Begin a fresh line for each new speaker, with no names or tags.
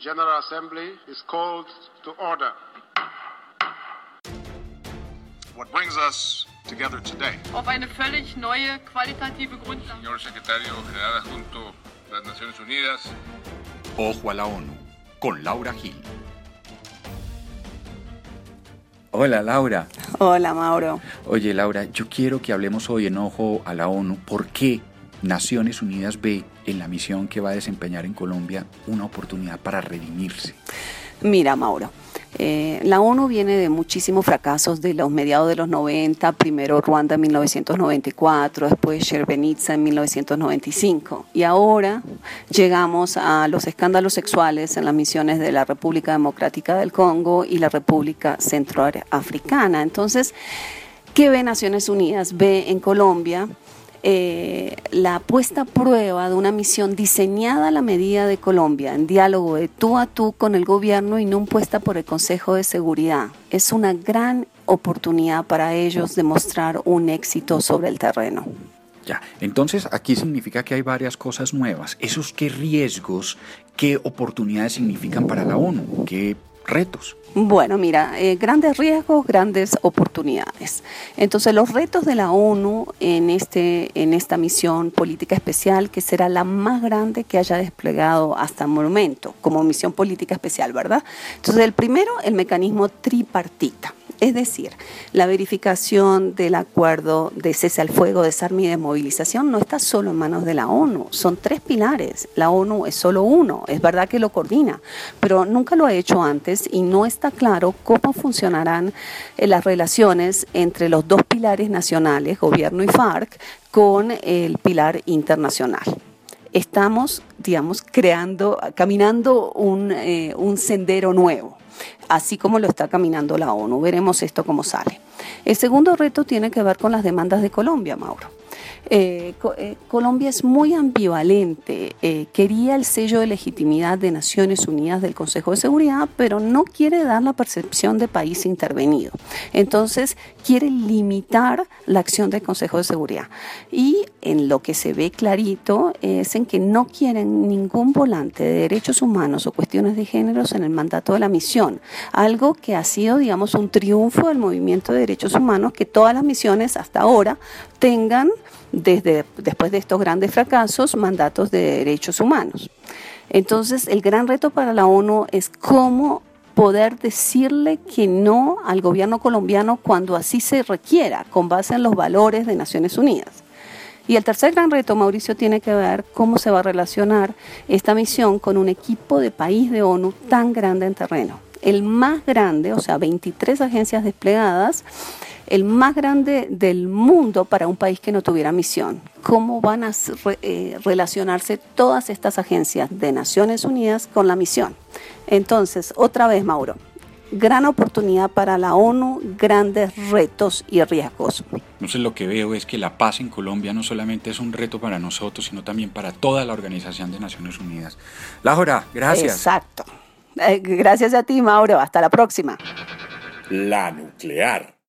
General Assembly is called to order.
What brings us together today?
Auf eine völlig neue qualitative Grundlage.
Señor Secretario General Adjunto de las Naciones Unidas.
Ojo a la ONU, con Laura Gil.
Hola Laura.
Hola Mauro.
Oye Laura, yo quiero que hablemos hoy en Ojo a la ONU. ¿Por qué Naciones Unidas ve en la misión que va a desempeñar en Colombia una oportunidad para redimirse?
Mira Mauro, eh, la ONU viene de muchísimos fracasos de los mediados de los 90, primero Ruanda en 1994, después Srebrenica en 1995 y ahora llegamos a los escándalos sexuales en las misiones de la República Democrática del Congo y la República Centroafricana. Entonces, ¿qué ve Naciones Unidas? Ve en Colombia eh, la puesta a prueba de una misión diseñada a la medida de Colombia, en diálogo de tú a tú con el gobierno y no impuesta por el Consejo de Seguridad. Es una gran oportunidad para ellos de mostrar un éxito sobre el terreno.
Ya, entonces aquí significa que hay varias cosas nuevas. ¿Esos qué riesgos, qué oportunidades significan para la ONU? ¿Qué retos?
Bueno, mira, eh, grandes riesgos, grandes oportunidades. Entonces, los retos de la ONU en, este, en esta misión política especial, que será la más grande que haya desplegado hasta el momento, como misión política especial, ¿verdad? Entonces, el primero, el mecanismo tripartita. Es decir, la verificación del acuerdo de cese al fuego, desarme y desmovilización no está solo en manos de la ONU, son tres pilares. La ONU es solo uno, es verdad que lo coordina, pero nunca lo ha hecho antes y no está claro cómo funcionarán eh, las relaciones entre los dos pilares nacionales, gobierno y FARC, con el pilar internacional. Estamos, digamos, creando, caminando un, eh, un sendero nuevo así como lo está caminando la ONU. Veremos esto cómo sale. El segundo reto tiene que ver con las demandas de Colombia, Mauro. Eh, eh, Colombia es muy ambivalente. Eh, quería el sello de legitimidad de Naciones Unidas del Consejo de Seguridad, pero no quiere dar la percepción de país intervenido. Entonces, quiere limitar la acción del Consejo de Seguridad. Y en lo que se ve clarito es en que no quieren ningún volante de derechos humanos o cuestiones de géneros en el mandato de la misión. Algo que ha sido, digamos, un triunfo del movimiento de derechos humanos, que todas las misiones hasta ahora tengan desde después de estos grandes fracasos, mandatos de derechos humanos. Entonces, el gran reto para la ONU es cómo poder decirle que no al gobierno colombiano cuando así se requiera, con base en los valores de Naciones Unidas. Y el tercer gran reto, Mauricio, tiene que ver cómo se va a relacionar esta misión con un equipo de país de ONU tan grande en terreno. El más grande, o sea, 23 agencias desplegadas, el más grande del mundo para un país que no tuviera misión. ¿Cómo van a eh, relacionarse todas estas agencias de Naciones Unidas con la misión? Entonces, otra vez, Mauro, gran oportunidad para la ONU, grandes retos y riesgos.
Entonces lo que veo es que la paz en Colombia no solamente es un reto para nosotros, sino también para toda la Organización de Naciones Unidas. Laura, gracias.
Exacto. Eh, gracias a ti, Mauro. Hasta la próxima.
La nuclear.